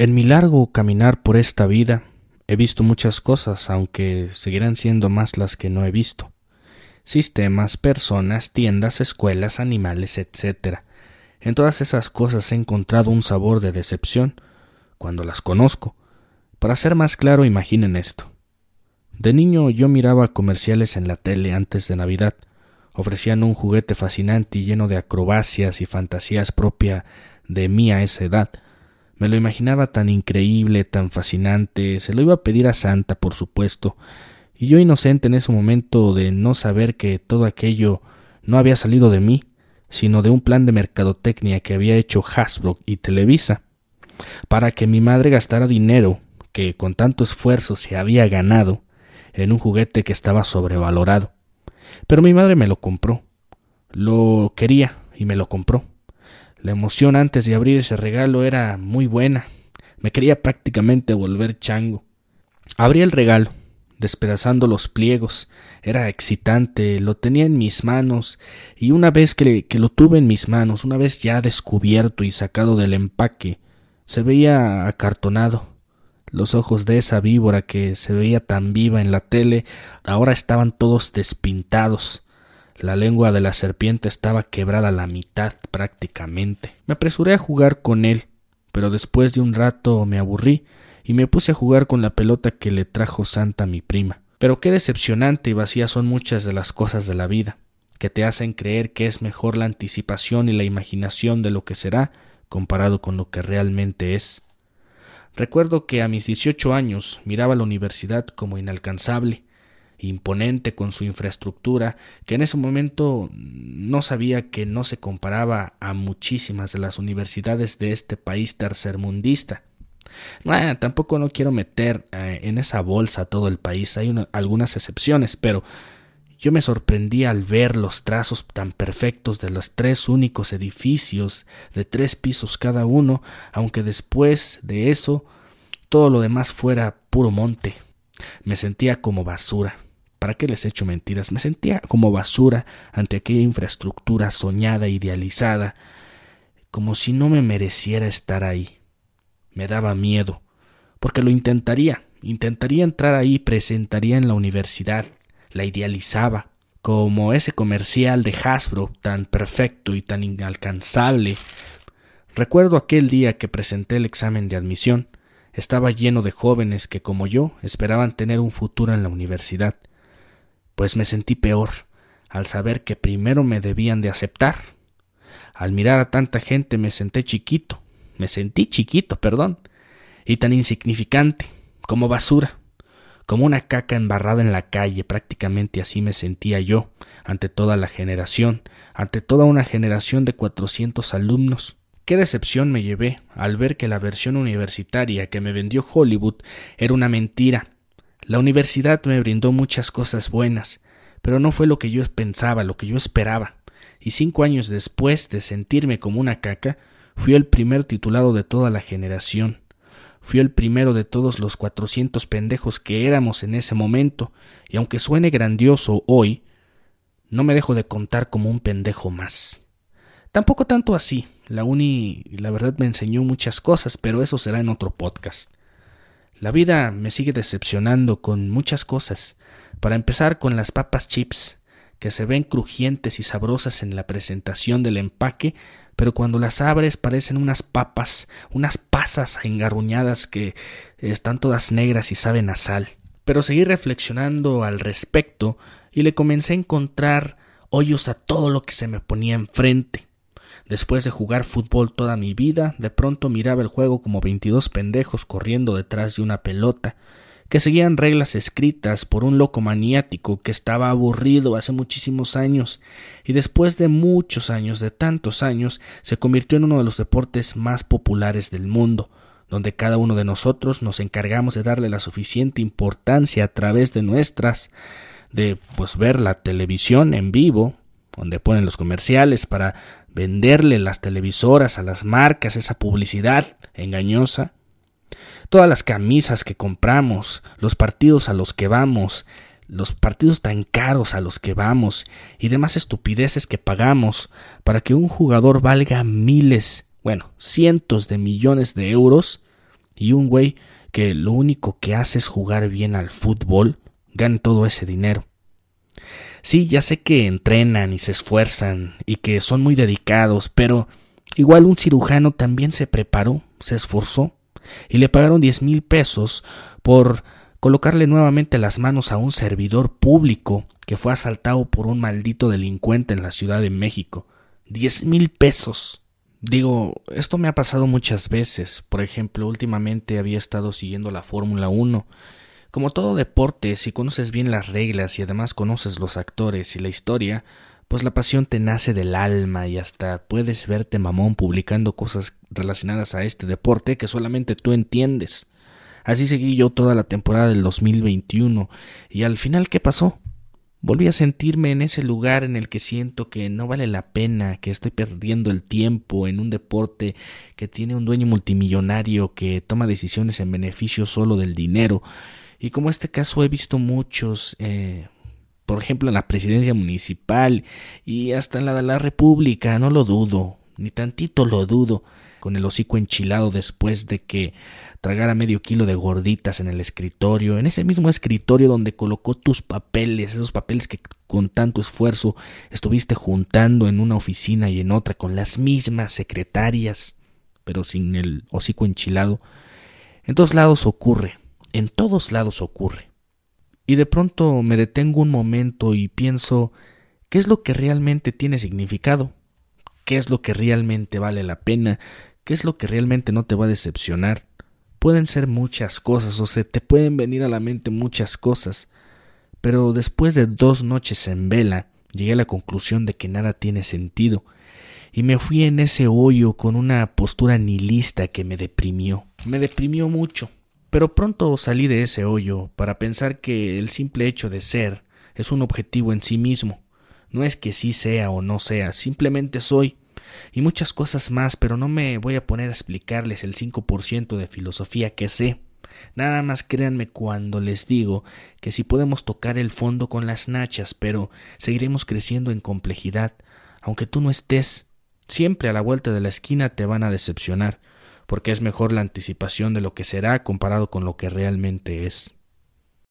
En mi largo caminar por esta vida he visto muchas cosas, aunque seguirán siendo más las que no he visto. Sistemas, personas, tiendas, escuelas, animales, etc. En todas esas cosas he encontrado un sabor de decepción cuando las conozco. Para ser más claro, imaginen esto. De niño yo miraba comerciales en la tele antes de Navidad. Ofrecían un juguete fascinante y lleno de acrobacias y fantasías propia de mí a esa edad. Me lo imaginaba tan increíble, tan fascinante, se lo iba a pedir a Santa, por supuesto, y yo inocente en ese momento de no saber que todo aquello no había salido de mí, sino de un plan de mercadotecnia que había hecho Hasbro y Televisa, para que mi madre gastara dinero que con tanto esfuerzo se había ganado en un juguete que estaba sobrevalorado. Pero mi madre me lo compró. Lo quería y me lo compró. La emoción antes de abrir ese regalo era muy buena. Me quería prácticamente volver chango. Abrí el regalo, despedazando los pliegos. Era excitante, lo tenía en mis manos, y una vez que, que, lo tuve en mis manos, una vez ya descubierto y sacado del empaque, se veía acartonado. Los ojos de esa víbora que se veía tan viva en la tele ahora estaban todos despintados. La lengua de la serpiente estaba quebrada a la mitad prácticamente. Me apresuré a jugar con él, pero después de un rato me aburrí y me puse a jugar con la pelota que le trajo Santa mi prima. Pero qué decepcionante y vacía son muchas de las cosas de la vida, que te hacen creer que es mejor la anticipación y la imaginación de lo que será comparado con lo que realmente es. Recuerdo que a mis dieciocho años miraba la universidad como inalcanzable, imponente con su infraestructura, que en ese momento no sabía que no se comparaba a muchísimas de las universidades de este país tercermundista. tampoco no quiero meter eh, en esa bolsa todo el país, hay algunas excepciones, pero yo me sorprendí al ver los trazos tan perfectos de los tres únicos edificios de tres pisos cada uno, aunque después de eso todo lo demás fuera puro monte. Me sentía como basura. ¿Para qué les echo mentiras? Me sentía como basura ante aquella infraestructura soñada, idealizada, como si no me mereciera estar ahí. Me daba miedo, porque lo intentaría, intentaría entrar ahí, presentaría en la universidad, la idealizaba, como ese comercial de Hasbro tan perfecto y tan inalcanzable. Recuerdo aquel día que presenté el examen de admisión, estaba lleno de jóvenes que, como yo, esperaban tener un futuro en la universidad pues me sentí peor al saber que primero me debían de aceptar. Al mirar a tanta gente me senté chiquito, me sentí chiquito, perdón, y tan insignificante, como basura, como una caca embarrada en la calle, prácticamente así me sentía yo, ante toda la generación, ante toda una generación de cuatrocientos alumnos. Qué decepción me llevé al ver que la versión universitaria que me vendió Hollywood era una mentira, la universidad me brindó muchas cosas buenas, pero no fue lo que yo pensaba, lo que yo esperaba. Y cinco años después de sentirme como una caca, fui el primer titulado de toda la generación. Fui el primero de todos los cuatrocientos pendejos que éramos en ese momento, y aunque suene grandioso hoy, no me dejo de contar como un pendejo más. Tampoco tanto así. La uni, la verdad, me enseñó muchas cosas, pero eso será en otro podcast. La vida me sigue decepcionando con muchas cosas. Para empezar con las papas chips, que se ven crujientes y sabrosas en la presentación del empaque, pero cuando las abres parecen unas papas, unas pasas engarruñadas que están todas negras y saben a sal. Pero seguí reflexionando al respecto y le comencé a encontrar hoyos a todo lo que se me ponía enfrente. Después de jugar fútbol toda mi vida, de pronto miraba el juego como veintidós pendejos corriendo detrás de una pelota, que seguían reglas escritas por un loco maniático que estaba aburrido hace muchísimos años, y después de muchos años, de tantos años, se convirtió en uno de los deportes más populares del mundo, donde cada uno de nosotros nos encargamos de darle la suficiente importancia a través de nuestras de pues ver la televisión en vivo, donde ponen los comerciales para venderle las televisoras a las marcas, esa publicidad engañosa, todas las camisas que compramos, los partidos a los que vamos, los partidos tan caros a los que vamos y demás estupideces que pagamos para que un jugador valga miles, bueno, cientos de millones de euros, y un güey que lo único que hace es jugar bien al fútbol gane todo ese dinero. Sí, ya sé que entrenan y se esfuerzan y que son muy dedicados, pero igual un cirujano también se preparó, se esforzó y le pagaron diez mil pesos por colocarle nuevamente las manos a un servidor público que fue asaltado por un maldito delincuente en la Ciudad de México. Diez mil pesos. Digo, esto me ha pasado muchas veces. Por ejemplo, últimamente había estado siguiendo la Fórmula 1. Como todo deporte, si conoces bien las reglas y además conoces los actores y la historia, pues la pasión te nace del alma y hasta puedes verte mamón publicando cosas relacionadas a este deporte que solamente tú entiendes. Así seguí yo toda la temporada del 2021 y al final ¿qué pasó? Volví a sentirme en ese lugar en el que siento que no vale la pena, que estoy perdiendo el tiempo en un deporte que tiene un dueño multimillonario que toma decisiones en beneficio solo del dinero. Y como este caso he visto muchos, eh, por ejemplo en la presidencia municipal y hasta en la de la República, no lo dudo, ni tantito lo dudo, con el hocico enchilado después de que tragara medio kilo de gorditas en el escritorio, en ese mismo escritorio donde colocó tus papeles, esos papeles que con tanto esfuerzo estuviste juntando en una oficina y en otra con las mismas secretarias, pero sin el hocico enchilado. En todos lados ocurre, en todos lados ocurre. Y de pronto me detengo un momento y pienso, ¿qué es lo que realmente tiene significado? ¿Qué es lo que realmente vale la pena? ¿Qué es lo que realmente no te va a decepcionar? Pueden ser muchas cosas o se te pueden venir a la mente muchas cosas, pero después de dos noches en vela llegué a la conclusión de que nada tiene sentido, y me fui en ese hoyo con una postura nihilista que me deprimió, me deprimió mucho. Pero pronto salí de ese hoyo para pensar que el simple hecho de ser es un objetivo en sí mismo. No es que sí sea o no sea, simplemente soy y muchas cosas más, pero no me voy a poner a explicarles el 5% de filosofía que sé. Nada más créanme cuando les digo que si podemos tocar el fondo con las nachas, pero seguiremos creciendo en complejidad, aunque tú no estés. Siempre a la vuelta de la esquina te van a decepcionar, porque es mejor la anticipación de lo que será comparado con lo que realmente es.